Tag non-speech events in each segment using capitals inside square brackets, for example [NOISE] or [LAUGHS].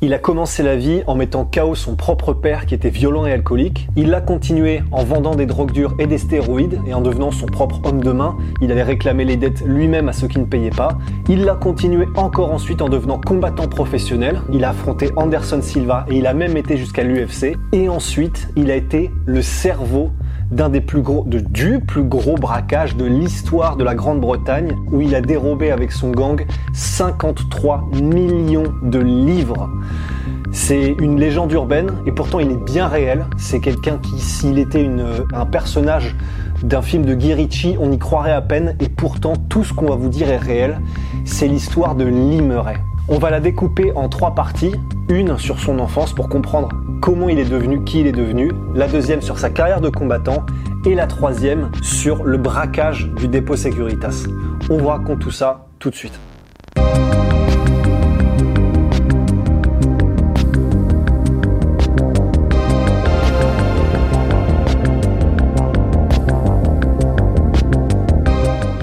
Il a commencé la vie en mettant KO son propre père qui était violent et alcoolique. Il l'a continué en vendant des drogues dures et des stéroïdes et en devenant son propre homme de main. Il allait réclamer les dettes lui-même à ceux qui ne payaient pas. Il l'a continué encore ensuite en devenant combattant professionnel. Il a affronté Anderson Silva et il a même été jusqu'à l'UFC. Et ensuite, il a été le cerveau d'un des plus gros, du plus gros braquage de l'histoire de la Grande-Bretagne, où il a dérobé avec son gang 53 millions de livres. C'est une légende urbaine et pourtant il est bien réel. C'est quelqu'un qui, s'il était un personnage d'un film de Guy Ritchie, on y croirait à peine et pourtant tout ce qu'on va vous dire est réel. C'est l'histoire de Limeray. On va la découper en trois parties. Une sur son enfance pour comprendre comment il est devenu qui il est devenu. La deuxième sur sa carrière de combattant. Et la troisième sur le braquage du dépôt Securitas. On vous raconte tout ça tout de suite.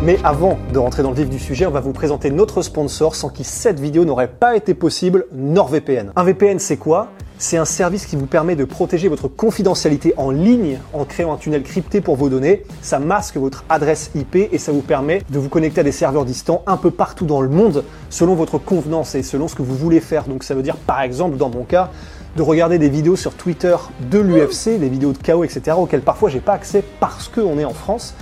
Mais avant de rentrer dans le vif du sujet, on va vous présenter notre sponsor sans qui cette vidéo n'aurait pas été possible, NordVPN. Un VPN, c'est quoi? C'est un service qui vous permet de protéger votre confidentialité en ligne en créant un tunnel crypté pour vos données. Ça masque votre adresse IP et ça vous permet de vous connecter à des serveurs distants un peu partout dans le monde selon votre convenance et selon ce que vous voulez faire. Donc ça veut dire par exemple dans mon cas de regarder des vidéos sur Twitter de l'UFC, des vidéos de KO, etc. auxquelles parfois j'ai pas accès parce qu'on est en France.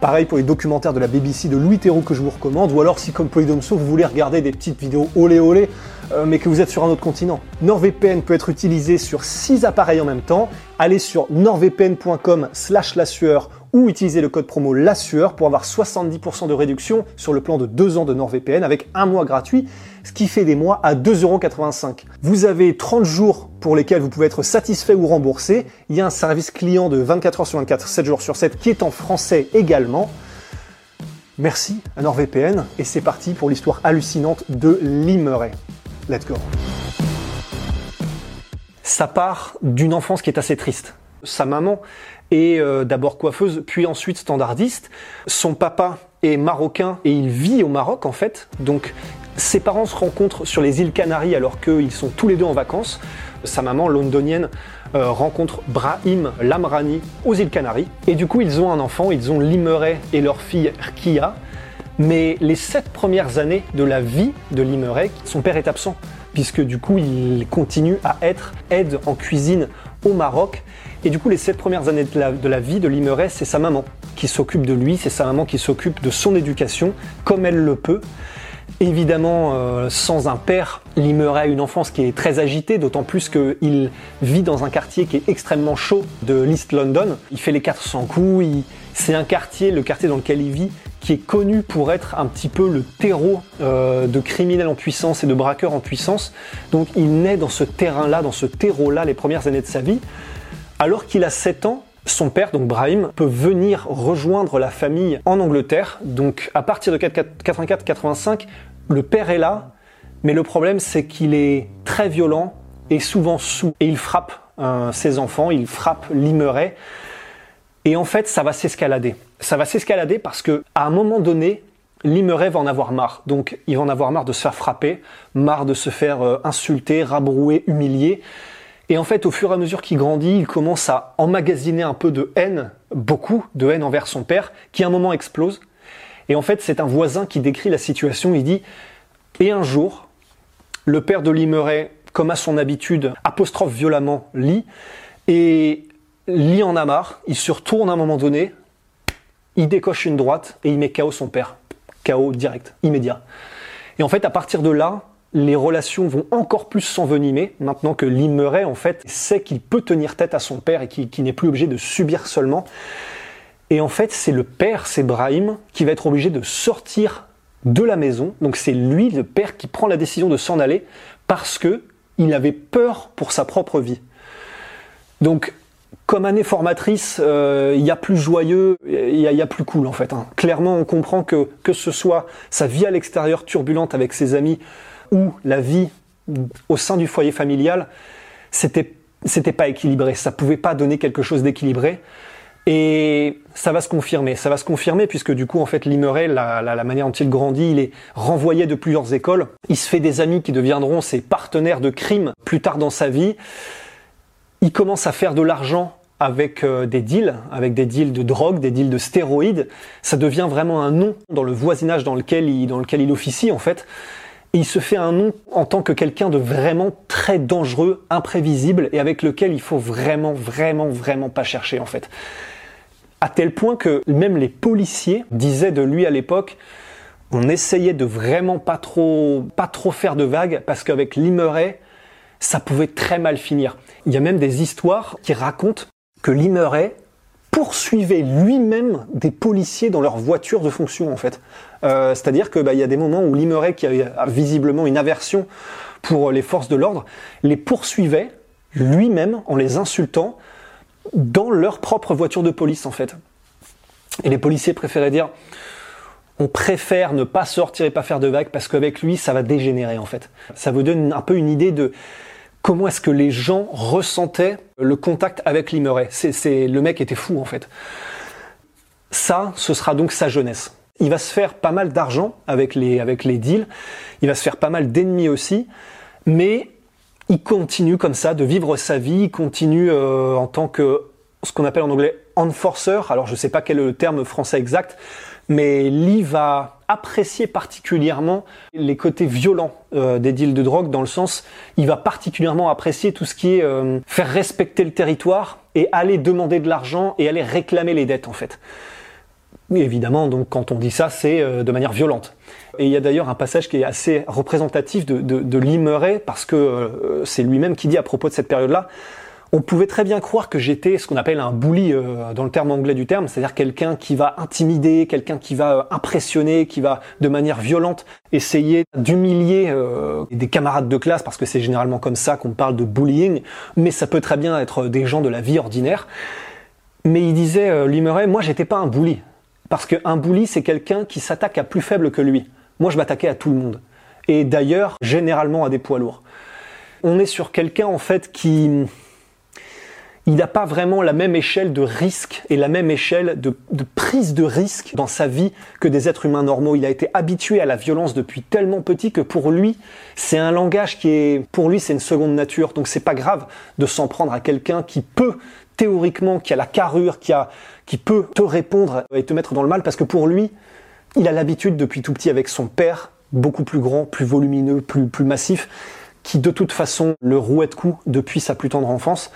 Pareil pour les documentaires de la BBC de Louis Theroux que je vous recommande, ou alors si comme Polydomso vous voulez regarder des petites vidéos olé olé, euh, mais que vous êtes sur un autre continent. NordVPN peut être utilisé sur 6 appareils en même temps. Allez sur nordvpn.com slash la sueur ou utilisez le code promo la sueur pour avoir 70% de réduction sur le plan de 2 ans de NordVPN avec un mois gratuit, ce qui fait des mois à 2,85€. Vous avez 30 jours pour lesquels vous pouvez être satisfait ou remboursé. Il y a un service client de 24 heures sur 24, 7 jours sur 7 qui est en français également. Merci à NordVPN et c'est parti pour l'histoire hallucinante de Limeray. Let's go. Ça part d'une enfance qui est assez triste. Sa maman est euh, d'abord coiffeuse, puis ensuite standardiste. Son papa est marocain et il vit au Maroc en fait. Donc ses parents se rencontrent sur les îles Canaries alors qu'ils sont tous les deux en vacances. Sa maman, londonienne, euh, rencontre Brahim Lamrani aux îles Canaries. Et du coup, ils ont un enfant, ils ont Limeray et leur fille Rkia. Mais les sept premières années de la vie de Limeray, son père est absent, puisque du coup il continue à être aide en cuisine au Maroc. Et du coup les sept premières années de la, vie de Limeray, c'est sa maman qui s'occupe de lui, c'est sa maman qui s'occupe de son éducation comme elle le peut. Évidemment, euh, sans un père, Limeray a une enfance qui est très agitée, d'autant plus qu'il vit dans un quartier qui est extrêmement chaud de l'East London. Il fait les 400 coups, c'est un quartier, le quartier dans lequel il vit, qui est connu pour être un petit peu le terreau euh, de criminels en puissance et de braqueurs en puissance. Donc il naît dans ce terrain-là, dans ce terreau-là, les premières années de sa vie. Alors qu'il a 7 ans, son père, donc Brahim, peut venir rejoindre la famille en Angleterre. Donc à partir de 84-85, le père est là, mais le problème c'est qu'il est très violent et souvent sous. Et il frappe euh, ses enfants, il frappe Limeray. Et en fait, ça va s'escalader. Ça va s'escalader parce que à un moment donné, Limeray va en avoir marre. Donc, il va en avoir marre de se faire frapper, marre de se faire euh, insulter, rabrouer, humilier. Et en fait, au fur et à mesure qu'il grandit, il commence à emmagasiner un peu de haine, beaucoup de haine envers son père, qui à un moment explose. Et en fait, c'est un voisin qui décrit la situation. Il dit Et un jour, le père de Limeray, comme à son habitude, apostrophe violemment Lee, et Lee en a marre, il se retourne à un moment donné, il décoche une droite et il met KO son père. KO direct, immédiat. Et en fait, à partir de là, les relations vont encore plus s'envenimer, maintenant que Lee Murray, en fait, sait qu'il peut tenir tête à son père et qu'il n'est plus obligé de subir seulement. Et en fait, c'est le père, c'est Brahim, qui va être obligé de sortir de la maison. Donc c'est lui, le père, qui prend la décision de s'en aller parce que il avait peur pour sa propre vie. Donc comme année formatrice, euh, il y a plus joyeux, il y, a plus cool en fait. Hein. Clairement, on comprend que que ce soit sa vie à l'extérieur turbulente avec ses amis ou la vie au sein du foyer familial, c'était c'était pas équilibré. Ça pouvait pas donner quelque chose d'équilibré. Et ça va se confirmer, ça va se confirmer puisque du coup en fait Limeray, la, la, manière dont il grandit, il est renvoyé de plusieurs écoles, il se fait des amis qui deviendront ses partenaires de crime plus tard dans sa vie, il commence à faire de l'argent avec euh, des deals, avec des deals de drogue, des deals de stéroïdes, ça devient vraiment un nom dans le voisinage dans lequel il, dans lequel il officie en fait. Il se fait un nom en tant que quelqu'un de vraiment très dangereux, imprévisible et avec lequel il faut vraiment, vraiment, vraiment pas chercher en fait à tel point que même les policiers disaient de lui à l'époque on essayait de vraiment pas trop pas trop faire de vagues parce qu'avec Limeray ça pouvait très mal finir. Il y a même des histoires qui racontent que Limeray poursuivait lui-même des policiers dans leur voiture de fonction en fait. Euh, c'est-à-dire que bah, y a des moments où Limeray qui a visiblement une aversion pour les forces de l'ordre les poursuivait lui-même en les insultant dans leur propre voiture de police en fait. Et les policiers préféraient dire on préfère ne pas sortir et pas faire de vagues parce qu'avec lui ça va dégénérer en fait. Ça vous donne un peu une idée de comment est-ce que les gens ressentaient le contact avec Limeray. C'est, le mec était fou en fait. Ça, ce sera donc sa jeunesse. Il va se faire pas mal d'argent avec les, avec les deals, il va se faire pas mal d'ennemis aussi, mais il continue comme ça de vivre sa vie, il continue euh, en tant que ce qu'on appelle en anglais enforcer. Alors je ne sais pas quel est le terme français exact, mais Lee va apprécier particulièrement les côtés violents euh, des deals de drogue, dans le sens, il va particulièrement apprécier tout ce qui est euh, faire respecter le territoire et aller demander de l'argent et aller réclamer les dettes en fait. Mais évidemment, donc quand on dit ça, c'est de manière violente. Et il y a d'ailleurs un passage qui est assez représentatif de, de, parce que euh, c'est lui-même qui dit à propos de cette période-là, on pouvait très bien croire que j'étais ce qu'on appelle un bully euh, dans le terme anglais du terme, c'est-à-dire quelqu'un qui va intimider, quelqu'un qui va euh, impressionner, qui va de manière violente essayer d'humilier des camarades de classe, parce que c'est généralement comme ça qu'on parle de bullying, mais ça peut très bien être des gens de la vie ordinaire. Mais il disait, lui moi j'étais pas un bully, parce qu'un bully c'est quelqu'un qui s'attaque à plus faible que lui. Moi, je m'attaquais à tout le monde. Et d'ailleurs, généralement à des poids lourds. On est sur quelqu'un, en fait, qui... Il n'a pas vraiment la même échelle de risque et la même échelle de, prise de risque dans sa vie que des êtres humains normaux. Il a été habitué à la violence depuis tellement petit que pour lui, c'est un langage qui est, pour lui, c'est une seconde nature. Donc c'est pas grave de s'en prendre à quelqu'un qui peut théoriquement, qui a la carrure, qui a, qui peut te répondre et te mettre dans le mal parce que pour lui, il a l'habitude depuis tout petit avec son père, beaucoup plus grand, plus volumineux, plus, plus massif, qui de toute façon le rouait de coups depuis sa plus tendre enfance.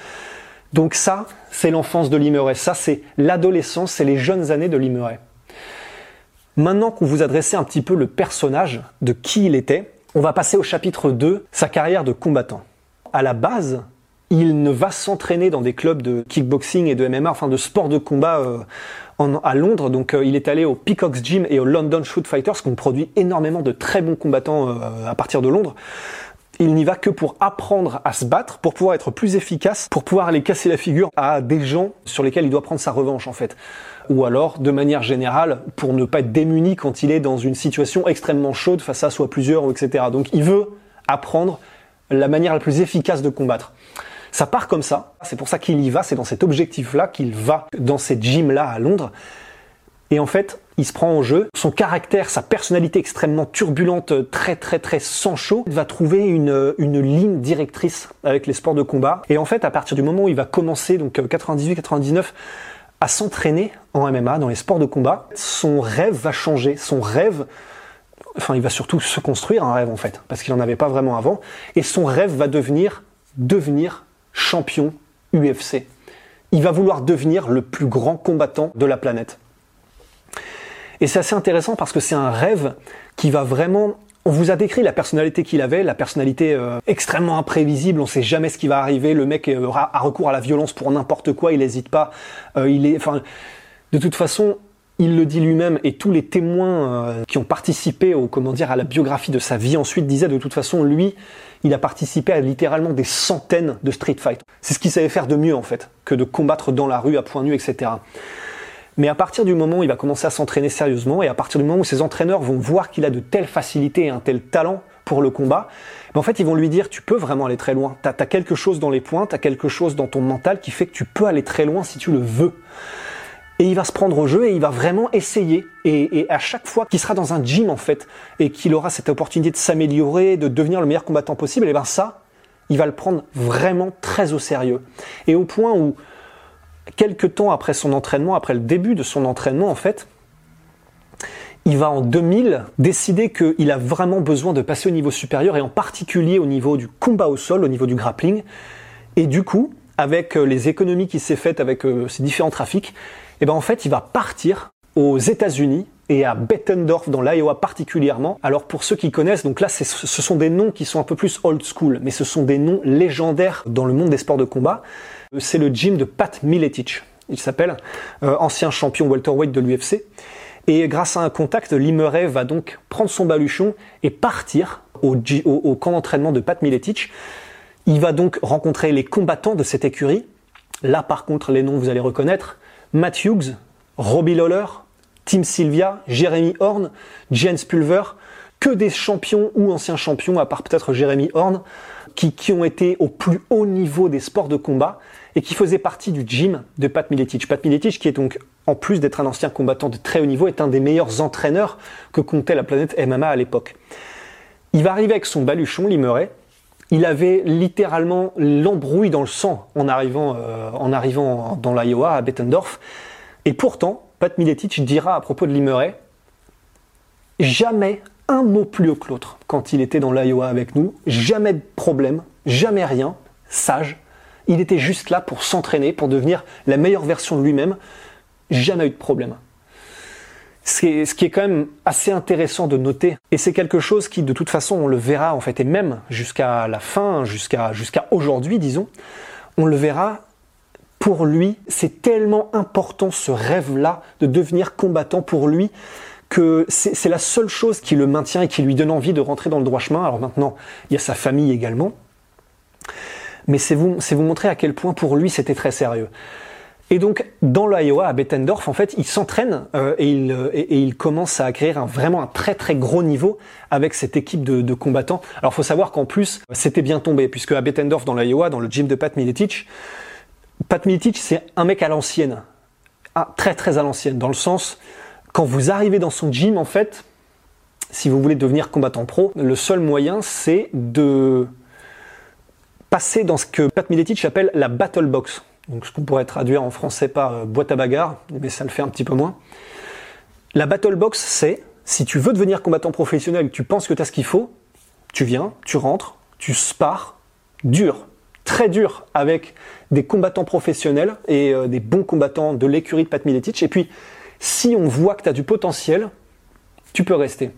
Donc ça, c'est l'enfance de Limeray. Ça, c'est l'adolescence, c'est les jeunes années de Limeray. Maintenant qu'on vous adressait un petit peu le personnage de qui il était, on va passer au chapitre 2, sa carrière de combattant. À la base, il ne va s'entraîner dans des clubs de kickboxing et de MMA, enfin de sport de combat euh, à Londres. Donc euh, il est allé au Peacock's Gym et au London Shoot Fighters, qui ont produit énormément de très bons combattants euh, à partir de Londres. Il n'y va que pour apprendre à se battre, pour pouvoir être plus efficace, pour pouvoir aller casser la figure à des gens sur lesquels il doit prendre sa revanche en fait. Ou alors, de manière générale, pour ne pas être démuni quand il est dans une situation extrêmement chaude face à soit plusieurs, etc. Donc il veut apprendre la manière la plus efficace de combattre. Ça part comme ça. C'est pour ça qu'il y va. C'est dans cet objectif-là qu'il va dans cette gym-là à Londres. Et en fait, il se prend en jeu. Son caractère, sa personnalité extrêmement turbulente, très très très sans chaud, va trouver une, une ligne directrice avec les sports de combat. Et en fait, à partir du moment où il va commencer, donc 98-99, euh, à s'entraîner en MMA, dans les sports de combat, son rêve va changer. Son rêve, enfin, il va surtout se construire un rêve en fait, parce qu'il n'en avait pas vraiment avant. Et son rêve va devenir devenir champion UFC. Il va vouloir devenir le plus grand combattant de la planète. Et c'est assez intéressant parce que c'est un rêve qui va vraiment... On vous a décrit la personnalité qu'il avait, la personnalité euh, extrêmement imprévisible, on sait jamais ce qui va arriver, le mec euh, a recours à la violence pour n'importe quoi, il n'hésite pas, euh, il est... De toute façon, il le dit lui-même et tous les témoins qui ont participé au comment dire à la biographie de sa vie ensuite disaient de toute façon lui il a participé à littéralement des centaines de street fight. C'est ce qu'il savait faire de mieux en fait que de combattre dans la rue à point nu etc. Mais à partir du moment où il va commencer à s'entraîner sérieusement et à partir du moment où ses entraîneurs vont voir qu'il a de telles facilités et un tel talent pour le combat, ben, en fait ils vont lui dire tu peux vraiment aller très loin. T'as as quelque chose dans les points, t'as quelque chose dans ton mental qui fait que tu peux aller très loin si tu le veux. Et il va se prendre au jeu et il va vraiment essayer. Et, à chaque fois qu'il sera dans un gym en fait et qu'il aura cette opportunité de s'améliorer, de devenir le meilleur combattant possible, et ben ça, il va le prendre vraiment très au sérieux. Et au point où quelques temps après son entraînement, après le début de son entraînement en fait, il va en 2000 décider qu'il a vraiment besoin de passer au niveau supérieur et en particulier au niveau du combat au sol, au niveau du grappling. Et du coup, avec euh, les économies qu'il s'est faites avec euh, ces différents trafics, et eh ben en fait, il va partir aux États-Unis et à Bettendorf dans l'Iowa particulièrement. Alors pour ceux qui connaissent, donc là ce sont des noms qui sont un peu plus old school, mais ce sont des noms légendaires dans le monde des sports de combat. Euh, c'est le gym de Pat Miletich. Il s'appelle ancien champion welterweight de l'UFC. Et grâce à un contact, Limeray va donc prendre son baluchon et partir au, au camp d'entraînement de Pat Miletich il va donc rencontrer les combattants de cette écurie. Là, par contre, les noms vous allez reconnaître. Matt Hughes, Robbie Lawler, Tim Sylvia, Jeremy Horn, Jens Pulver, que des champions ou anciens champions, à part peut-être Jeremy Horn, qui, qui, ont été au plus haut niveau des sports de combat et qui faisaient partie du gym de Pat Miletich. Pat Miletich, qui est donc, en plus d'être un ancien combattant de très haut niveau, est un des meilleurs entraîneurs que comptait la planète MMA à l'époque. Il va arriver avec son baluchon, Limeray, il avait littéralement l'embrouille dans le sang en arrivant, euh, en arrivant dans l'Iowa, à Bettendorf. Et pourtant, Pat Miletich dira à propos de Limeray, jamais un mot plus haut que l'autre quand il était dans l'Iowa avec nous, jamais de problème, jamais rien, sage. Il était juste là pour s'entraîner, pour devenir la meilleure version de lui-même, jamais eu de problème ce qui est quand même assez intéressant de noter. Et c'est quelque chose qui, de toute façon, on le verra en fait, et même jusqu'à la fin, jusqu'à aujourd'hui, disons, on le verra. Pour lui, c'est tellement important ce rêve-là de devenir combattant pour lui que c'est la seule chose qui le maintient et qui lui donne envie de rentrer dans le droit chemin. Alors maintenant, il y a sa famille également. Mais c'est vous, vous montrer à quel point pour lui c'était très sérieux. Et donc, dans l'Iowa, à Bettendorf, en fait, il s'entraîne euh, et, il, euh, commence à acquérir vraiment un très très gros niveau avec cette équipe de, combattants. Alors, faut savoir qu'en plus, c'était bien tombé, puisque à Bettendorf, dans l'Iowa, dans le gym de Pat Miletich, Pat Miletich, c'est un mec à l'ancienne. Ah, très très à l'ancienne, dans le sens, quand vous arrivez dans son gym, en fait, si vous voulez devenir combattant pro, le seul moyen, c'est de passer dans ce que Pat Miletich appelle la battle box donc ce qu'on pourrait traduire en français par euh, boîte à bagarre, mais ça le fait un petit peu moins. La battle box, c'est si tu veux devenir combattant professionnel, tu penses que tu as ce qu'il faut, tu viens, tu rentres, tu spars dur, très dur avec des combattants professionnels et euh, des bons combattants de l'écurie de Pat Miletich. Et puis, si on voit que tu as du potentiel, tu peux rester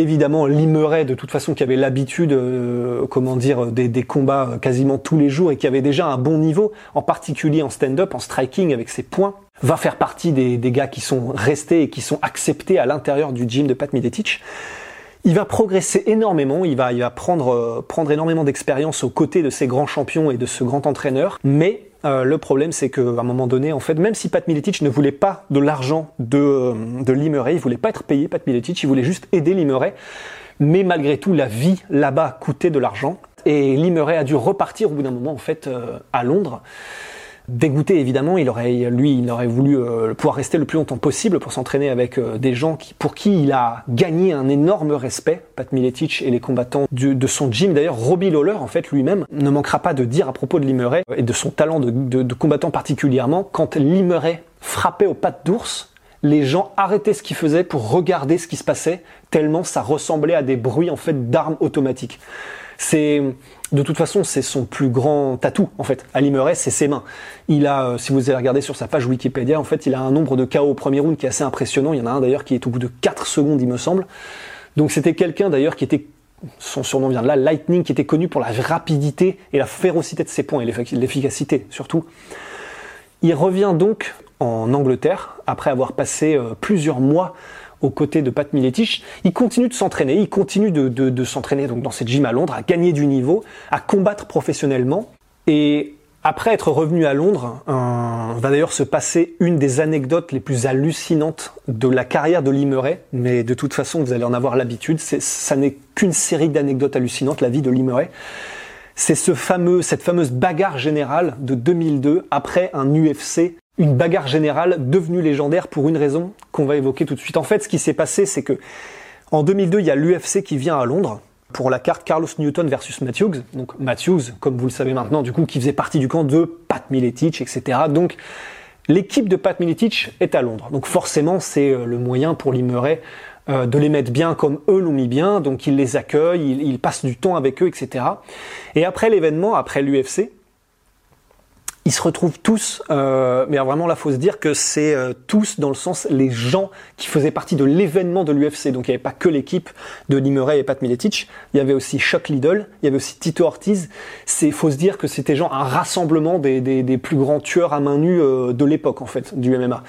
évidemment Limeray de toute façon qui avait l'habitude euh, comment dire des, combats euh, quasiment tous les jours et qui avait déjà un bon niveau en particulier en stand-up en striking avec ses points va faire partie des, gars qui sont restés et qui sont acceptés à l'intérieur du gym de Pat Miletich. Il va progresser énormément, il va, il va prendre, euh, prendre énormément d'expérience aux côtés de ces grands champions et de ce grand entraîneur, mais euh, le problème, c'est qu'à un moment donné, en fait, même si Pat Miletic ne voulait pas de l'argent de, euh, de Limeray, il voulait pas être payé, Pat Miletic, il voulait juste aider Limeray. Mais malgré tout, la vie là-bas coûtait de l'argent. Et Limeray a dû repartir au bout d'un moment, en fait, euh, à Londres. Dégoûté évidemment, il aurait, lui, il aurait voulu euh, pouvoir rester le plus longtemps possible pour s'entraîner avec euh, des gens qui, pour qui il a gagné un énorme respect, Pat Miletich et les combattants de son gym. D'ailleurs, Robbie Lawler, en fait, lui-même, ne manquera pas de dire à propos de Limeray et de son talent de, de combattant particulièrement, quand Limeray frappait aux pattes d'ours, les gens arrêtaient ce qu'ils faisaient pour regarder ce qui se passait, tellement ça ressemblait à des bruits en fait d'armes automatiques. C'est de toute façon, c'est son plus grand tatou en fait. Ali Murray, c'est ses mains. Il a, euh, si vous allez regarder sur sa page Wikipédia, en fait, il a un nombre de KO au premier round qui est assez impressionnant. Il y en a un d'ailleurs qui est au bout de 4 secondes, il me semble. Donc c'était quelqu'un d'ailleurs qui était son surnom vient de là, Lightning, qui était connu pour la rapidité et la férocité de ses points et l'efficacité surtout. Il revient donc en Angleterre, après avoir passé euh, plusieurs mois aux côtés de Pat Miletich, il continue de s'entraîner, il continue de, de s'entraîner donc dans cette gym à Londres, à gagner du niveau, à combattre professionnellement. Et après être revenu à Londres, va d'ailleurs se passer une des anecdotes les plus hallucinantes de la carrière de Limeray, mais de toute façon vous allez en avoir l'habitude, ça n'est qu'une série d'anecdotes hallucinantes, la vie de Limeray. C'est ce fameux, cette fameuse bagarre générale de 2002 après un UFC, une bagarre générale devenue légendaire pour une raison qu'on va évoquer tout de suite. En fait, ce qui s'est passé, c'est que en 2002, il y a l'UFC qui vient à Londres pour la carte Carlos Newton versus Matthews. Donc Matthews, comme vous le savez maintenant, du coup, qui faisait partie du camp de Pat Miletich, etc. Donc l'équipe de Pat Miletich est à Londres. Donc forcément, c'est euh, le moyen pour Limeray euh, de les mettre bien comme eux l'ont mis bien. Donc il les accueille, il, il passe du temps avec eux, etc. Et après l'événement, après l'UFC, ils se retrouvent tous, euh, mais vraiment là, faut se dire que c'est euh, tous dans le sens les gens qui faisaient partie de l'événement de l'UFC. Donc il n'y avait pas que l'équipe de Limeray et Pat Miletic, il y avait aussi Chuck Liddell, il y avait aussi Tito Ortiz. C'est, faut se dire que c'était genre un rassemblement des, des, des, plus grands tueurs à main nue euh, de l'époque en fait du MMA.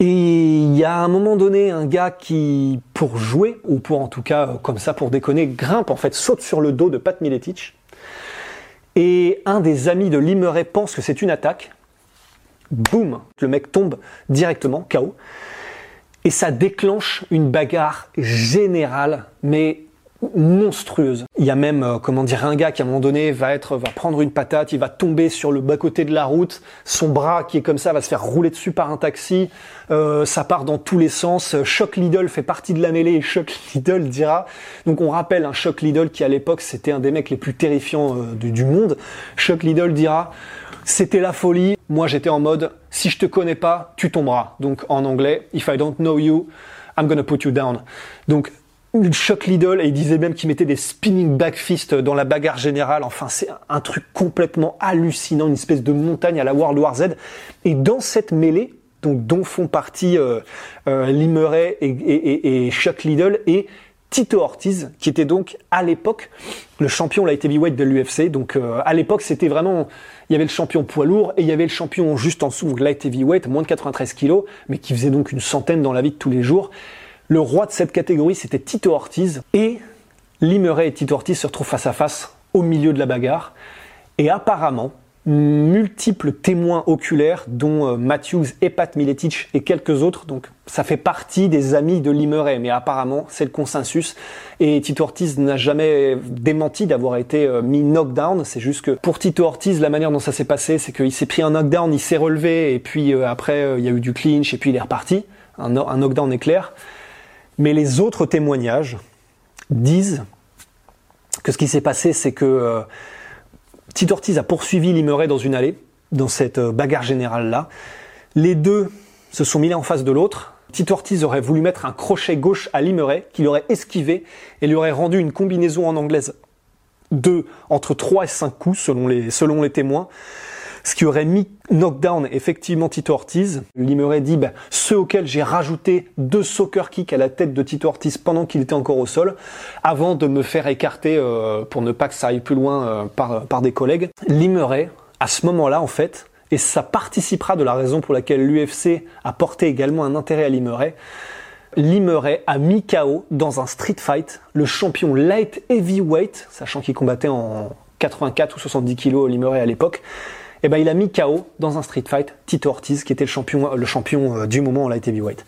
Et il y a un moment donné un gars qui, pour jouer, ou pour en tout cas euh, comme ça pour déconner, grimpe en fait, saute sur le dos de Pat Miletic et un des amis de Limeray pense que c'est une attaque. Boum, le mec tombe directement, KO. Et ça déclenche une bagarre générale, mais monstrueuse. Il y a même, euh, comment dire, un gars qui à un moment donné va être, va prendre une patate, il va tomber sur le bas-côté de la route, son bras qui est comme ça va se faire rouler dessus par un taxi, euh, ça part dans tous les sens. Choc Lidl fait partie de la mêlée et Choc [LAUGHS] Lidl dira. Donc on rappelle un Choc Lidl qui à l'époque c'était un des mecs les plus terrifiants euh, du, du monde. Choc Lidl dira. C'était la folie. Moi, j'étais en mode, si je te connais pas, tu tomberas. Donc, en anglais, if I don't know you, I'm gonna put you down. Donc, Choc Lidl et il disait même qu'il mettait des spinning back fists dans la bagarre générale. Enfin, c'est un truc complètement hallucinant, une espèce de montagne à la World War Z. Et dans cette mêlée, donc dont font partie euh, euh Limeray et, et, et, Chuck Liddell et Tito Ortiz, qui était donc à l'époque le champion light heavyweight de l'UFC. Donc euh, à l'époque, c'était vraiment, il y avait le champion poids lourd et il y avait le champion juste en dessous, light heavyweight, moins de 93 kilos, mais qui faisait donc une centaine dans la vie de tous les jours. Le roi de cette catégorie, c'était Tito Ortiz. Et Limeray et Tito Ortiz se retrouvent face à face au milieu de la bagarre. Et apparemment, multiples témoins oculaires, dont euh, Matthews et Pat Miletich et quelques autres. Donc, ça fait partie des amis de Limeray, mais apparemment, c'est le consensus. Et Tito Ortiz n'a jamais démenti d'avoir été euh, mis knockdown. C'est juste que pour Tito Ortiz, la manière dont ça s'est passé, c'est qu'il s'est pris un knockdown, il s'est relevé, et puis euh, après, il y a eu du clinch, et puis il est reparti. Un knockdown éclair. Mais les autres témoignages disent que ce qui s'est passé, c'est que euh, Tito Ortiz a poursuivi Limeray dans une allée, dans cette euh, bagarre générale-là. Les deux se sont mis l'un en face de l'autre. Tito Ortiz aurait voulu mettre un crochet gauche à Limeray, qu'il aurait esquivé et lui aurait rendu une combinaison en anglaise de entre 3 et 5 coups selon les témoins ce qui aurait mis knockdown effectivement Tito Ortiz. Limeray dit bah, ceux auxquels j'ai rajouté deux soccer kicks à la tête de Tito Ortiz pendant qu'il était encore au sol, avant de me faire écarter euh, pour ne pas que ça aille plus loin euh, par, par des collègues. Limeray, à ce moment-là en fait, et ça participera de la raison pour laquelle l'UFC a porté également un intérêt à Limeray, Limeray a mis KO dans un street fight le champion light heavyweight, sachant qu'il combattait en 84 ou 70 kg Limeray à l'époque, eh ben il a mis KO dans un street fight Tito Ortiz, qui était le champion, le champion euh, du moment en light heavyweight.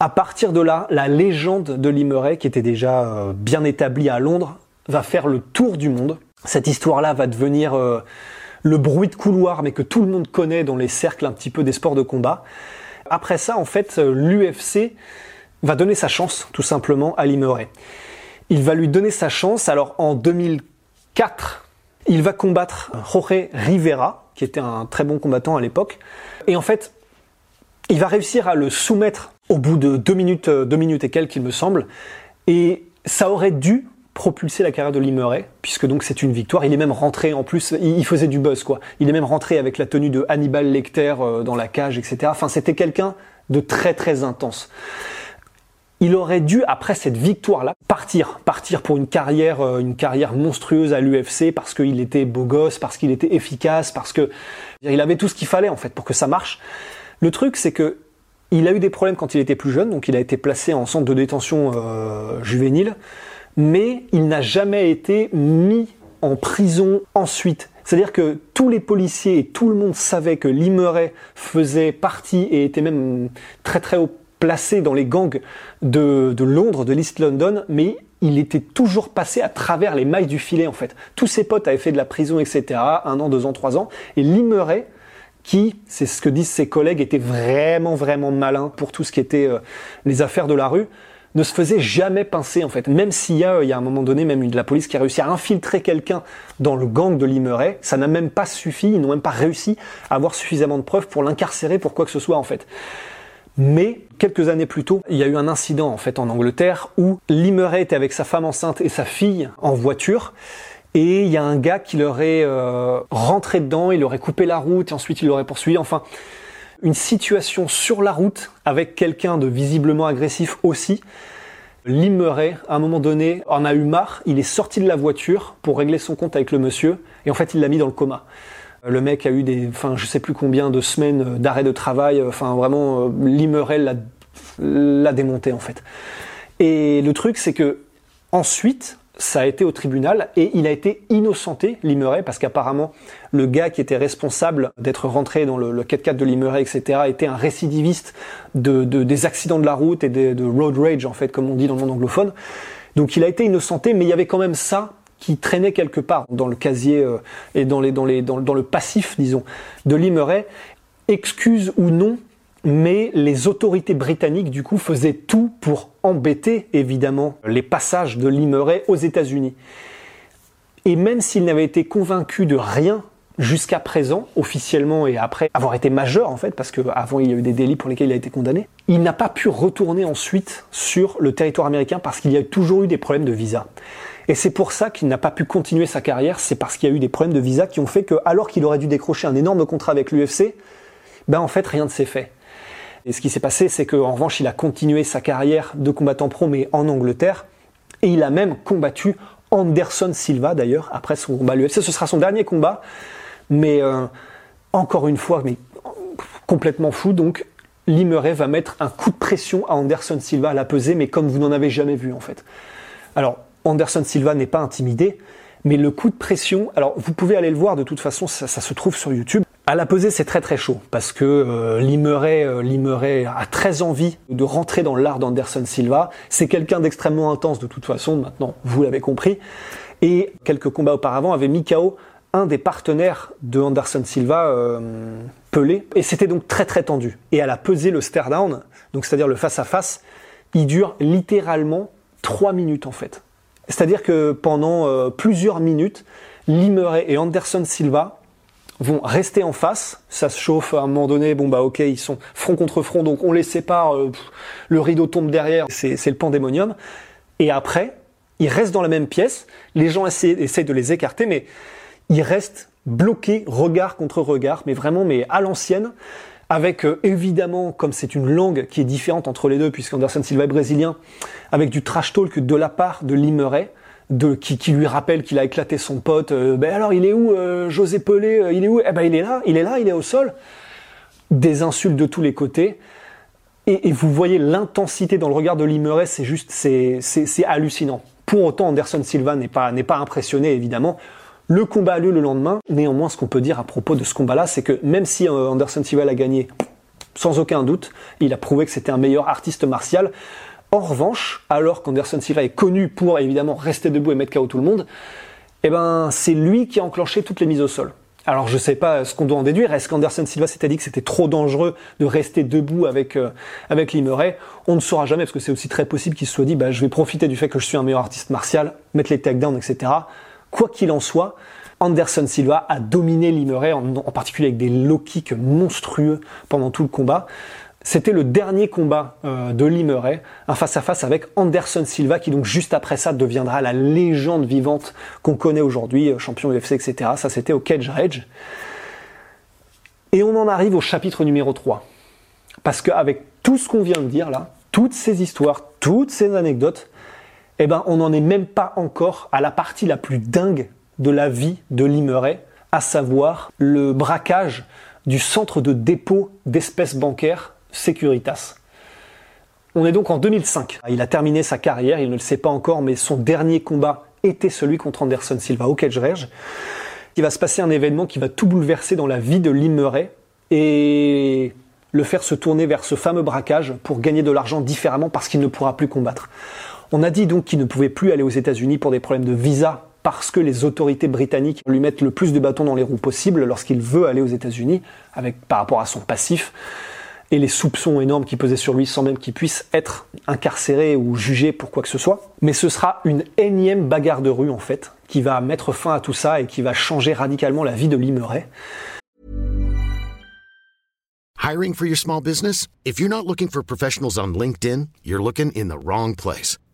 À partir de là, la légende de Limeray, qui était déjà euh, bien établie à Londres, va faire le tour du monde. Cette histoire-là va devenir euh, le bruit de couloir, mais que tout le monde connaît dans les cercles un petit peu des sports de combat. Après ça, en fait, l'UFC va donner sa chance, tout simplement, à Limeray. Il va lui donner sa chance. Alors, en 2004, il va combattre Jorge Rivera, qui était un très bon combattant à l'époque. Et en fait, il va réussir à le soumettre au bout de deux minutes, euh, deux minutes et quelques, il me semble. Et ça aurait dû propulser la carrière de Limeray, puisque donc c'est une victoire. Il est même rentré en plus, il faisait du buzz quoi. Il est même rentré avec la tenue de Hannibal Lecter euh, dans la cage, etc. Enfin, c'était quelqu'un de très très intense. Il aurait dû, après cette victoire-là, partir, partir pour une carrière, euh, une carrière monstrueuse à l'UFC parce qu'il était beau gosse, parce qu'il était efficace, parce que il avait tout ce qu'il fallait en fait pour que ça marche. Le truc, c'est que il a eu des problèmes quand il était plus jeune, donc il a été placé en centre de détention euh, juvénile, mais il n'a jamais été mis en prison ensuite. C'est-à-dire que tous les policiers et tout le monde savait que Limeray faisait partie et était même très très haut placé dans les gangs de, de Londres, de l'East London, mais il était toujours passé à travers les mailles du filet en fait. Tous ses potes avaient fait de la prison, etc. Un an, deux ans, trois ans. Et Limeray, qui, c'est ce que disent ses collègues, était vraiment vraiment malin pour tout ce qui était euh, les affaires de la rue, ne se faisait jamais pincer en fait. Même s'il y a, il y a un moment donné même de la police qui a réussi à infiltrer quelqu'un dans le gang de Limeray, ça n'a même pas suffi, ils n'ont même pas réussi à avoir suffisamment de preuves pour l'incarcérer pour quoi que ce soit en fait. Mais quelques années plus tôt, il y a eu un incident en fait en Angleterre où Limeray était avec sa femme enceinte et sa fille en voiture et il y a un gars qui leur est euh, rentré dedans, il aurait coupé la route et ensuite il l'aurait poursuivi. Enfin, une situation sur la route avec quelqu'un de visiblement agressif aussi. Limeray, à un moment donné, en a eu marre, il est sorti de la voiture pour régler son compte avec le monsieur et en fait il l'a mis dans le coma. Le mec a eu des, enfin, je sais plus combien de semaines d'arrêt de travail. Enfin, vraiment, euh, Limeray l'a démonté en fait. Et le truc, c'est que ensuite, ça a été au tribunal et il a été innocenté, Limeray, parce qu'apparemment le gars qui était responsable d'être rentré dans le, le 4x4 de Limeray, etc., était un récidiviste de, des accidents de la route et de, de road rage, en fait, comme on dit dans le monde anglophone. Donc il a été innocenté, mais il y avait quand même ça qui traînait quelque part dans le casier euh, et dans, dans, le passif, disons, de Limeray. Excuse ou non, mais les autorités britanniques du coup faisaient tout pour embêter évidemment les passages de Limeray aux États-Unis. Et même s'il n'avait été convaincu de rien jusqu'à présent, officiellement et après avoir été majeur en fait, parce qu'avant il y a eu des délits pour lesquels il a été condamné, il n'a pas pu retourner ensuite sur le territoire américain parce qu'il y a toujours eu des problèmes de visa. Et c'est pour ça qu'il n'a pas pu continuer sa carrière, c'est parce qu'il y a eu des problèmes de visa qui ont fait que, alors qu'il aurait dû décrocher un énorme contrat avec l'UFC, ben en fait rien ne s'est fait. Et ce qui s'est passé, c'est qu'en revanche, il a continué sa carrière de combattant pro, mais en Angleterre. Et il a même combattu Anderson Silva, d'ailleurs, après son combat à l'UFC. Ce sera son dernier combat. Mais euh, encore une fois, mais complètement fou. Donc, Limeray va mettre un coup de pression à Anderson Silva à la pesée, mais comme vous n'en avez jamais vu, en fait. Alors, Anderson Silva n'est pas intimidé, mais le coup de pression, alors vous pouvez aller le voir de toute façon, ça se trouve sur YouTube. À la pesée, c'est très très chaud parce que euh, Limeray, euh, a très envie de rentrer dans l'art d'Anderson Silva. C'est quelqu'un d'extrêmement intense de toute façon, maintenant vous l'avez compris. Et quelques combats auparavant avait mis KO un des partenaires de Anderson Silva, euh, Pelé. Et c'était donc très très tendu. Et à la pesée, le stare down, donc c'est-à-dire le face à face, il dure littéralement trois minutes en fait. C'est-à-dire que pendant euh, plusieurs minutes, Limeray et Anderson Silva vont rester en face. Ça se chauffe à un moment donné. Bon bah ok, ils sont front contre front, donc on les sépare. Euh, le rideau tombe derrière. C'est le pandémonium. Et après, ils restent dans la même pièce. Les gens essaient, de les écarter, mais ils restent bloqués, regard contre regard, mais vraiment, mais à l'ancienne. Avec euh, évidemment, comme c'est une langue qui est différente entre les deux, puisqu'Anderson Silva est brésilien, avec du trash talk de la part de Limeray qui, lui rappelle qu'il a éclaté son pote. Euh, ben alors, il est où euh, José Pelé Il est où? Eh ben, il est là, il est là, il est au sol. Des insultes de tous les côtés. Et, vous voyez l'intensité dans le regard de Limeray, c'est juste, c'est, hallucinant. Pour autant, Anderson Silva n'est pas, n'est pas impressionné, évidemment. Le combat a lieu le lendemain. Néanmoins, ce qu'on peut dire à propos de ce combat-là, c'est que même si Anderson Silva l'a gagné, sans aucun doute, il a prouvé que c'était un meilleur artiste martial. En revanche, alors qu'Anderson Silva est connu pour évidemment rester debout et mettre KO tout le monde, eh ben c'est lui qui a enclenché toutes les mises au sol. Alors je sais pas ce qu'on doit en déduire. Est-ce qu'Anderson Silva s'était dit que c'était trop dangereux de rester debout avec euh, avec Limeray On ne saura jamais parce que c'est aussi très possible qu'il se soit dit bah je vais profiter du fait que je suis un meilleur artiste martial, mettre les takedowns, etc. Quoi qu'il en soit, Anderson Silva a dominé Limeray en, en particulier avec des low kicks monstrueux pendant tout le combat. C'était le dernier combat euh, de Limeray, un face-à-face avec Anderson Silva, qui donc juste après ça deviendra la légende vivante qu'on connaît aujourd'hui, euh, champion UFC, etc. Ça c'était au Cage Rage. Et on en arrive au chapitre numéro 3. Parce qu'avec tout ce qu'on vient de dire là, toutes ces histoires, toutes ces anecdotes, eh ben, on n'en est même pas encore à la partie la plus dingue de la vie de Limeray, à savoir le braquage du centre de dépôt d'espèces bancaires Securitas. On est donc en 2005. Il a terminé sa carrière, il ne le sait pas encore, mais son dernier combat était celui contre Anderson Silva au cage Il va se passer un événement qui va tout bouleverser dans la vie de Limeray et le faire se tourner vers ce fameux braquage pour gagner de l'argent différemment parce qu'il ne pourra plus combattre. On a dit donc qu'il ne pouvait plus aller aux États-Unis pour des problèmes de visa parce que les autorités britanniques lui mettent le plus de bâtons dans les roues possible lorsqu'il veut aller aux États-Unis avec par rapport à son passif et les soupçons énormes qui pesaient sur lui sans même qu'il puisse être incarcéré ou jugé pour quoi que ce soit. Mais ce sera une énième bagarre de rue en fait qui va mettre fin à tout ça et qui va changer radicalement la vie de Limeray. Hiring for your small business? If you're not looking for professionals on LinkedIn, you're looking in the wrong place.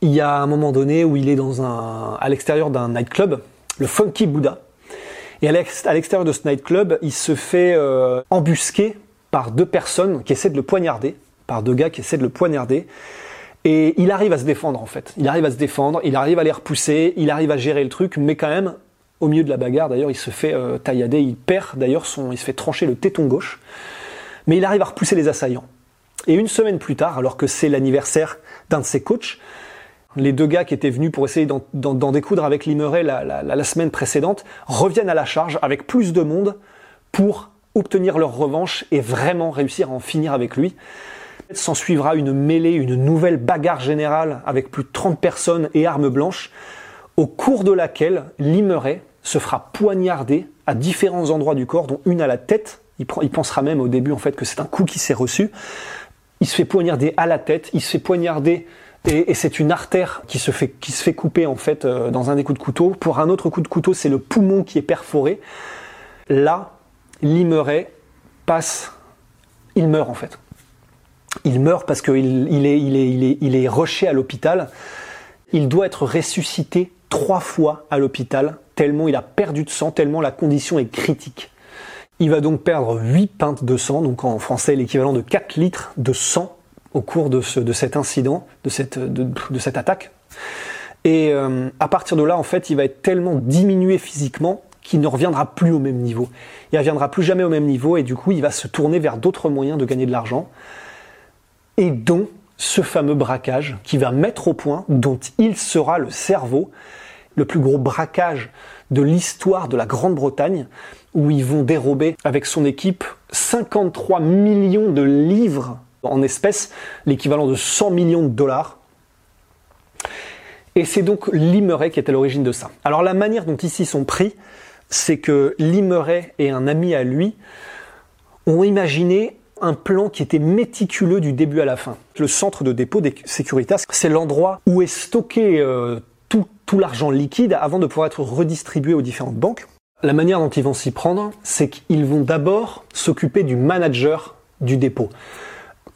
il y a un moment donné où il est à l'extérieur d'un nightclub le Funky Buddha. Et à l'extérieur de ce nightclub, il se fait euh, embusquer par deux personnes qui essaient de le poignarder, par deux gars qui essaient de le poignarder. Et il arrive à se défendre en fait. Il arrive à se défendre, il arrive à les repousser, il arrive à gérer le truc, mais quand même, au milieu de la bagarre, d'ailleurs, il se fait euh, taillader, il perd d'ailleurs son, il se fait trancher le téton gauche. Mais il arrive à repousser les assaillants. Et une semaine plus tard, alors que c'est l'anniversaire d'un de ses coachs, les deux gars qui étaient venus pour essayer d'en découdre avec Limeray la, semaine précédente reviennent à la charge avec plus de monde pour obtenir leur revanche et vraiment réussir à en finir avec lui. S'en suivra une mêlée, une nouvelle bagarre générale avec plus de 30 personnes et armes blanches, au cours de laquelle Limeray se fera poignarder à différents endroits du corps, dont une à la tête. Il, il pensera même au début en fait que c'est un coup qui s'est reçu. Il se fait poignarder à la tête, il se fait poignarder et, c'est une artère qui se fait qui se couper en fait euh, dans un des coups de couteau. Pour un autre coup de couteau, c'est le poumon qui est perforé. Là, Limeray passe, il meurt en fait. Il meurt parce qu'il il est, il est, est rushé à l'hôpital. Il doit être ressuscité trois fois à l'hôpital, tellement il a perdu de sang, tellement la condition est critique. Il va donc perdre 8 pintes de sang, donc en français l'équivalent de 4 litres de sang au cours de, ce, de cet incident, de cette, de, cette attaque. Et euh, à partir de là, en fait, il va être tellement diminué physiquement qu'il ne reviendra plus au même niveau. Il ne reviendra plus jamais au même niveau et du coup, il va se tourner vers d'autres moyens de gagner de l'argent. Et dont ce fameux braquage qui va mettre au point, dont il sera le cerveau, le plus gros braquage de l'histoire de la Grande-Bretagne, où ils vont dérober avec son équipe 53 millions de livres en espèces, l'équivalent de 100 millions de dollars. Et c'est donc Limeray qui est à l'origine de ça. Alors la manière dont ici sont pris, c'est que Limeray et un ami à lui ont imaginé un plan qui était méticuleux du début à la fin. Le centre de dépôt des Securitas, c'est l'endroit où est stocké euh, tout, tout l'argent liquide avant de pouvoir être redistribué aux différentes banques. La manière dont ils vont s'y prendre, c'est qu'ils vont d'abord s'occuper du manager du dépôt.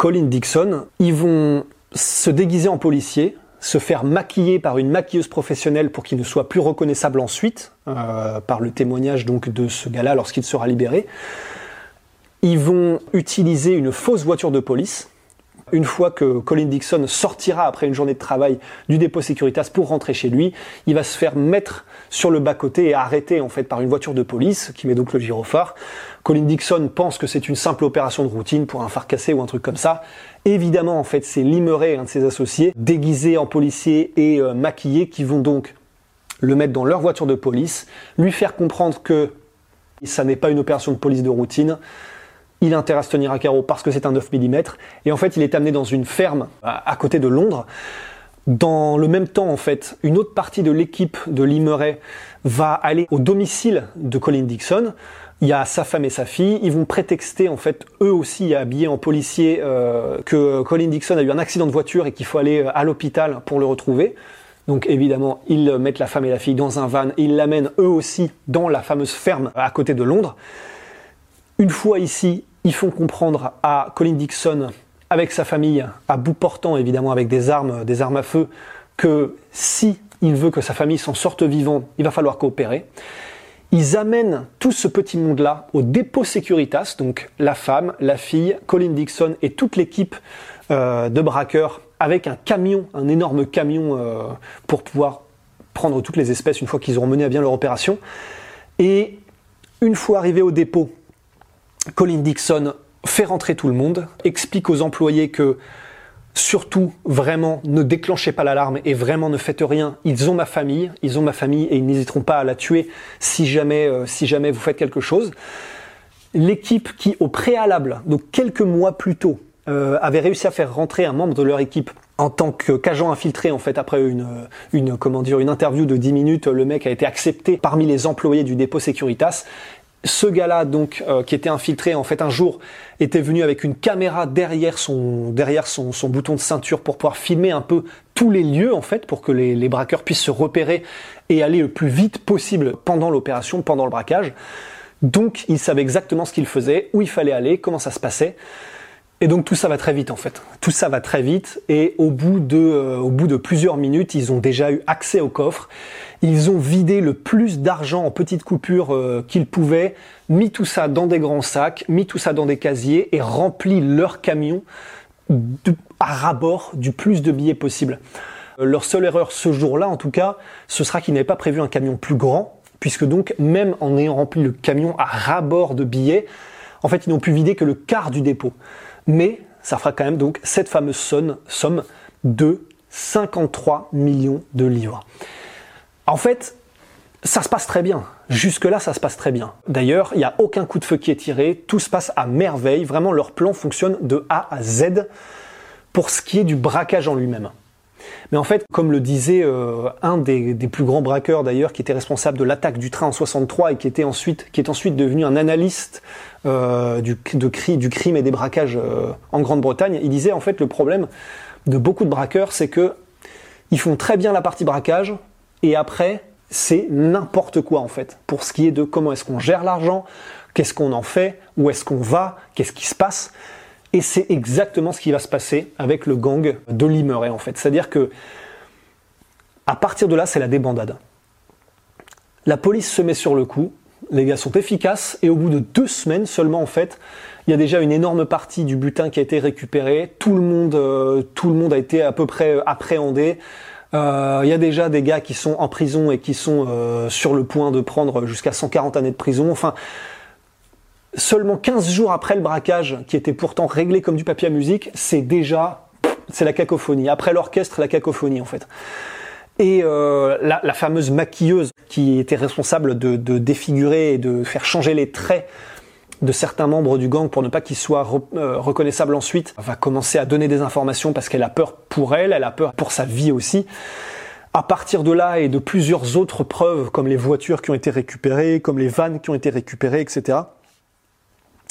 Colin Dixon, ils vont se déguiser en policier, se faire maquiller par une maquilleuse professionnelle pour qu'il ne soit plus reconnaissable ensuite, euh, par le témoignage donc de ce gars-là lorsqu'il sera libéré. Ils vont utiliser une fausse voiture de police. Une fois que Colin Dixon sortira après une journée de travail du dépôt Securitas pour rentrer chez lui, il va se faire mettre sur le bas-côté et arrêter en fait par une voiture de police qui met donc le gyrophare. Colin Dixon pense que c'est une simple opération de routine pour un phare cassé ou un truc comme ça. Évidemment, en fait, c'est Limeray, un de ses associés, déguisé en policier et euh, maquillé, qui vont donc le mettre dans leur voiture de police, lui faire comprendre que ça n'est pas une opération de police de routine. Il a intérêt à se tenir à carreau parce que c'est un 9 mm. Et en fait, il est amené dans une ferme à côté de Londres. Dans le même temps, en fait, une autre partie de l'équipe de Limeray va aller au domicile de Colin Dixon, Il y a sa femme et sa fille. Ils vont prétexter, en fait, eux aussi habillés en policier, euh, que Colin Dixon a eu un accident de voiture et qu'il faut aller à l'hôpital pour le retrouver. Donc évidemment, ils mettent la femme et la fille dans un van, ils l'amènent eux aussi dans la fameuse ferme à côté de Londres. Une fois ici, ils font comprendre à Colin Dixon, avec sa famille, à bout portant évidemment avec des armes, des armes à feu, que si il veut que sa famille s'en sorte vivant, il va falloir coopérer. Ils amènent tout ce petit monde-là au dépôt Securitas, donc la femme, la fille, Colin Dixon et toute l'équipe euh, de braqueurs avec un camion, un énorme camion euh, pour pouvoir prendre toutes les espèces une fois qu'ils auront mené à bien leur opération. Et une fois arrivé au dépôt, Colin Dixon fait rentrer tout le monde, explique aux employés que surtout vraiment ne déclenchez pas l'alarme et vraiment ne faites rien. Ils ont ma famille, ils ont ma famille et ils n'hésiteront pas à la tuer si jamais, euh, si jamais vous faites quelque chose. L'équipe qui au préalable, donc quelques mois plus tôt, euh, avait réussi à faire rentrer un membre de leur équipe en tant qu'agent infiltré en fait après une, une comment dire une interview de 10 minutes le mec a été accepté parmi les employés du dépôt Securitas ce gars-là donc euh, qui était infiltré en fait un jour était venu avec une caméra derrière son bouton de ceinture pour pouvoir filmer un peu tous les lieux en fait pour que les, les braqueurs puissent se repérer et aller le plus vite possible pendant l'opération pendant le braquage. Donc il savait exactement ce qu'il faisait où il fallait aller comment ça se passait et donc tout ça va très vite en fait. Tout ça va très vite et au bout de, euh, au bout de plusieurs minutes, ils ont déjà eu accès au coffre. Ils ont vidé le plus d'argent en petites coupures euh, qu'ils pouvaient, mis tout ça dans des grands sacs, mis tout ça dans des casiers et rempli leur camion à rabord du plus de billets possible. Euh, leur seule erreur ce jour-là, en tout cas, ce sera qu'ils n'avaient pas prévu un camion plus grand, puisque donc même en ayant rempli le camion à rabord de billets, en fait, ils n'ont pu vider que le quart du dépôt mais ça fera quand même donc cette fameuse somme, de 53 millions de livres. En fait, ça se passe très bien. Jusque-là, ça se passe très bien. D'ailleurs, il n'y a aucun coup de feu qui est tiré, tout se passe à merveille, vraiment leur plan fonctionne de A à Z pour ce qui est du braquage en lui-même. Mais en fait, comme le disait euh, un des, plus grands braqueurs d'ailleurs, qui était responsable de l'attaque du train en 63 et qui est ensuite devenu un analyste euh, du, du crime et des braquages euh, en Grande-Bretagne, il disait en fait le problème de beaucoup de braqueurs, c'est que ils font très bien la partie braquage et après c'est n'importe quoi en fait pour ce qui est de comment est-ce qu'on gère l'argent, qu'est-ce qu'on en fait, où est-ce qu'on va, qu'est-ce qui se passe. Et c'est exactement ce qui va se passer avec le gang de Limeray en fait. C'est-à-dire que à partir de là, c'est la débandade. La police se met sur le coup, les gars sont efficaces et au bout de deux semaines seulement en fait, il y a déjà une énorme partie du butin qui a été récupérée. Tout le monde, euh, tout le monde a été à peu près appréhendé. Euh, il y a déjà des gars qui sont en prison et qui sont euh, sur le point de prendre jusqu'à 140 années de prison. Enfin, seulement 15 jours après le braquage, qui était pourtant réglé comme du papier à musique, c'est déjà, c'est la cacophonie. Après l'orchestre, la cacophonie en fait. Et euh, la, fameuse maquilleuse qui était responsable de, défigurer et de faire changer les traits de certains membres du gang pour ne pas qu'ils soient euh, reconnaissables ensuite, va commencer à donner des informations parce qu'elle a peur pour elle, elle a peur pour sa vie aussi. À partir de là et de plusieurs autres preuves comme les voitures qui ont été récupérées, comme les vannes qui ont été récupérées, etc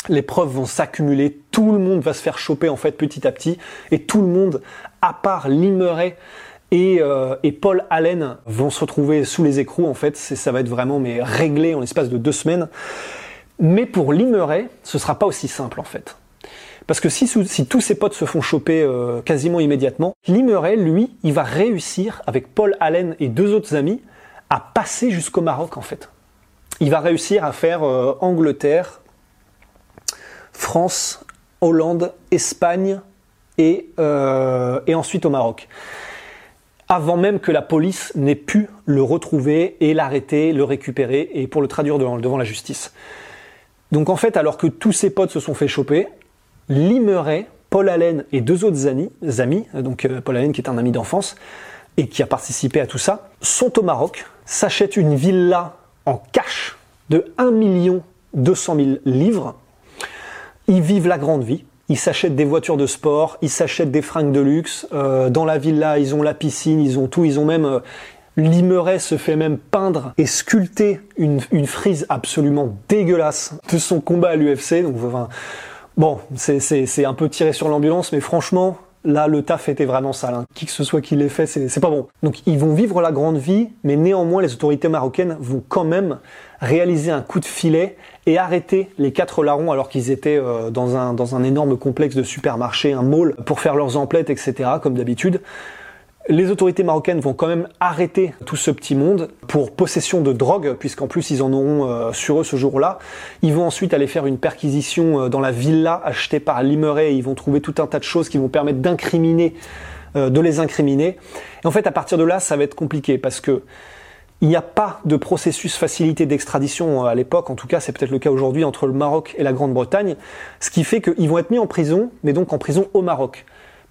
les preuves vont s'accumuler, tout le monde va se faire choper en fait petit à petit, et tout le monde, à part Limeray et, euh, et, Paul Allen, vont se retrouver sous les écrous en fait. Ça va être vraiment mais réglé en l'espace de deux semaines. Mais pour Limeray, ce sera pas aussi simple en fait. Parce que si, si tous ses potes se font choper euh, quasiment immédiatement, Limeray, lui, il va réussir avec Paul Allen et deux autres amis à passer jusqu'au Maroc en fait. Il va réussir à faire euh, Angleterre, France, Hollande, Espagne euh, et, ensuite au Maroc. Avant même que la police n'ait pu le retrouver et l'arrêter, le récupérer et pour le traduire devant, la justice. Donc en fait, alors que tous ses potes se sont fait choper, Limeray, Paul Allen et deux autres amis, amis donc euh, Paul Allen qui est un ami d'enfance et qui a participé à tout ça, sont au Maroc, s'achètent une villa en cash de 1 200 000 livres ils vivent la grande vie. Ils s'achètent des voitures de sport, ils s'achètent des fringues de luxe. Euh, dans la villa, ils ont la piscine, ils ont tout. Ils ont même euh, se fait même peindre et sculpter une, une frise absolument dégueulasse de son combat à l'UFC. Donc, enfin, bon, c'est un peu tiré sur l'ambulance, mais franchement, là, le taf était vraiment sale. Hein. Qui que ce soit qui l'ait fait, c'est pas bon. Donc, ils vont vivre la grande vie, mais néanmoins, les autorités marocaines vont quand même réaliser un coup de filet et arrêter les quatre larrons alors qu'ils étaient euh, dans, un, dans un énorme complexe de supermarché, un mall, pour faire leurs emplettes, etc., comme d'habitude. Les autorités marocaines vont quand même arrêter tout ce petit monde pour possession de drogue, puisqu'en plus ils en auront euh, sur eux ce jour-là. Ils vont ensuite aller faire une perquisition euh, dans la villa achetée par Limeray et ils vont trouver tout un tas de choses qui vont permettre d'incriminer, de les incriminer. Et en fait, à partir de là, ça va être compliqué parce que il n'y a pas de processus facilité d'extradition euh, à l'époque, en tout cas c'est peut-être le cas aujourd'hui entre le Maroc et la Grande-Bretagne, ce qui fait qu'ils vont être mis en prison, mais donc en prison au Maroc.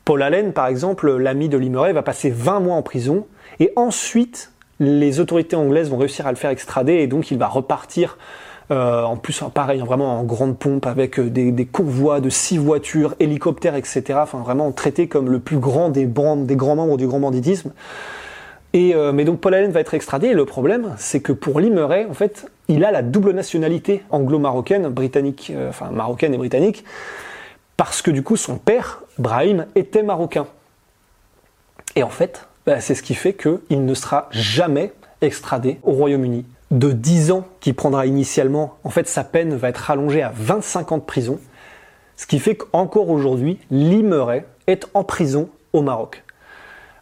Paul Allen, par exemple, l'ami de Limeray, va passer 20 mois en prison, et ensuite les autorités anglaises vont réussir à le faire extrader, et donc il va repartir euh, en plus, pareil, vraiment en grande pompe avec euh, des, des, convois de six voitures, hélicoptères, etc. Enfin, vraiment traité comme le plus grand des, des grands membres du grand banditisme. Et, euh, mais donc Paul Allen va être extradé et le problème c'est que pour Limeray en fait il a la double nationalité anglo-marocaine, britannique, euh, enfin marocaine et britannique, parce que du coup son père, Brahim, était marocain. Et en fait bah, c'est ce qui fait qu'il ne sera jamais extradé au Royaume-Uni. De 10 ans qu'il prendra initialement, en fait sa peine va être rallongée à 25 ans de prison, ce qui fait qu'encore aujourd'hui Limeray est en prison au Maroc.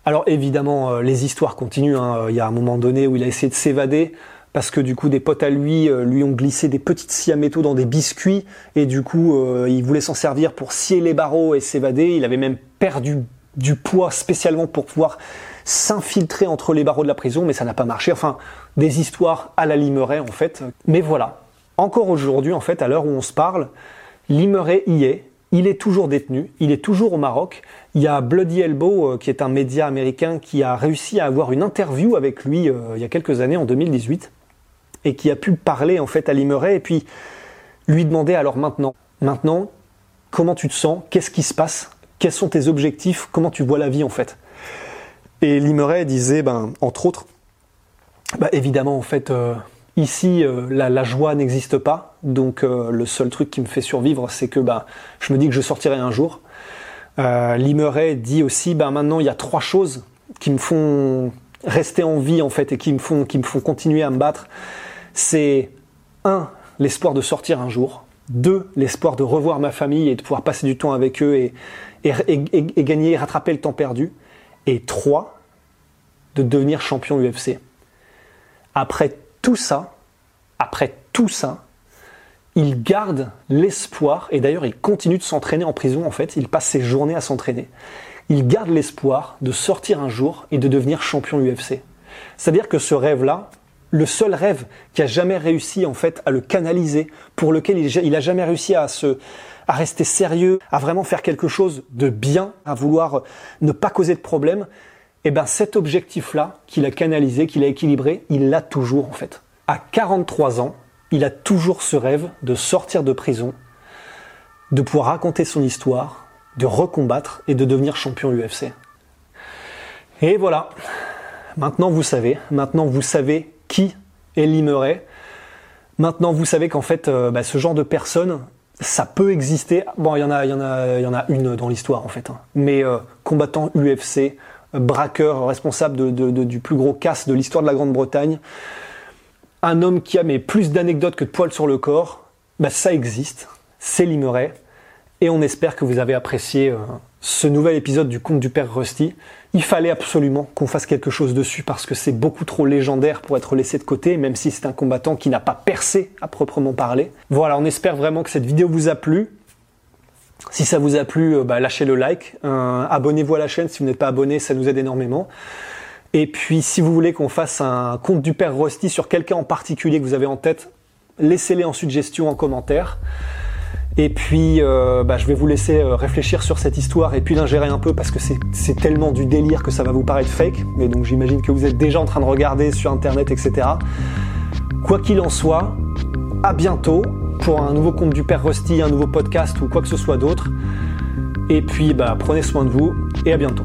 Alors évidemment, euh, les histoires continuent. Hein. Il y a un moment donné où il a essayé de s'évader parce que du coup des potes à lui euh, lui ont glissé des petites scies à métaux dans des biscuits et du coup euh, il voulait s'en servir pour scier les barreaux et s'évader. Il avait même perdu du poids spécialement pour pouvoir s'infiltrer entre les barreaux de la prison, mais ça n'a pas marché. Enfin, des histoires à la Limeray en fait. Mais voilà, encore aujourd'hui en fait, à l'heure où on se parle, Limeray y est il est toujours détenu, il est toujours au Maroc. Il y a Bloody Elbow, euh, qui est un média américain, qui a réussi à avoir une interview avec lui il y a quelques années, en 2018, et qui a pu parler en fait à Limeray et puis lui demander alors maintenant, comment tu te sens, qu'est-ce qui se passe, quels sont tes objectifs, comment tu vois la vie en fait? Et Limeray disait, ben, entre autres, bah, évidemment en fait. Euh, Ici, euh, la, joie n'existe pas, donc euh, le seul truc qui me fait survivre, c'est que bah, je me dis que je sortirai un jour. Limeray dit aussi, bah, maintenant il y a trois choses qui me font rester en vie en fait et qui me font continuer à me battre. C'est un, l'espoir de sortir un jour. Deux, l'espoir de revoir ma famille et de pouvoir passer du temps avec eux et, et, et, gagner, rattraper le temps perdu. Et trois, de devenir champion UFC. Après tout ça, après tout ça, il garde l'espoir, et d'ailleurs il continue de s'entraîner en prison en fait, il passe ses journées à s'entraîner. Il garde l'espoir de sortir un jour et de devenir champion UFC. C'est-à-dire que ce rêve-là, le seul rêve qui a jamais réussi en fait à le canaliser, pour lequel il, a jamais réussi à se, à rester sérieux, à vraiment faire quelque chose de bien, à vouloir ne pas causer de problèmes, et eh ben cet objectif-là qu'il a canalisé, qu'il a équilibré, il l'a toujours en fait. À 43 ans, il a toujours ce rêve de sortir de prison, de pouvoir raconter son histoire, de recombattre et de devenir champion UFC. Et voilà, maintenant vous savez, maintenant vous savez qui est Limeray. Maintenant vous savez qu'en fait, euh, bah, ce genre de personne, ça peut exister. Bon, il y en a, il y il y en a une dans l'histoire en fait. Hein. Mais euh, combattant UFC, braqueur responsable du plus gros casse de l'histoire de la Grande-Bretagne, un homme qui a plus d'anecdotes que de poils sur le corps, bah, ça existe, c'est Limeray, et on espère que vous avez apprécié euh, ce nouvel épisode du conte du père Rusty. Il fallait absolument qu'on fasse quelque chose dessus parce que c'est beaucoup trop légendaire pour être laissé de côté, même si c'est un combattant qui n'a pas percé à proprement parler. Voilà, on espère vraiment que cette vidéo vous a plu. Si ça vous a plu, euh, bah, lâchez le like, euh, abonnez-vous à la chaîne si vous n'êtes pas abonné, ça nous aide énormément. Et puis si vous voulez qu'on fasse un compte du père Rusty sur quelqu'un en particulier que vous avez en tête, laissez-les en suggestion en commentaire. Et puis euh, bah, je vais vous laisser réfléchir sur cette histoire et puis l'ingérer un peu parce que c'est tellement du délire que ça va vous paraître fake. Mais donc j'imagine que vous êtes déjà en train de regarder sur internet, etc. Quoi qu'il en soit, à bientôt pour un nouveau compte du Père Rusty, un nouveau podcast ou quoi que ce soit d'autre. Et puis, bah, prenez soin de vous et à bientôt.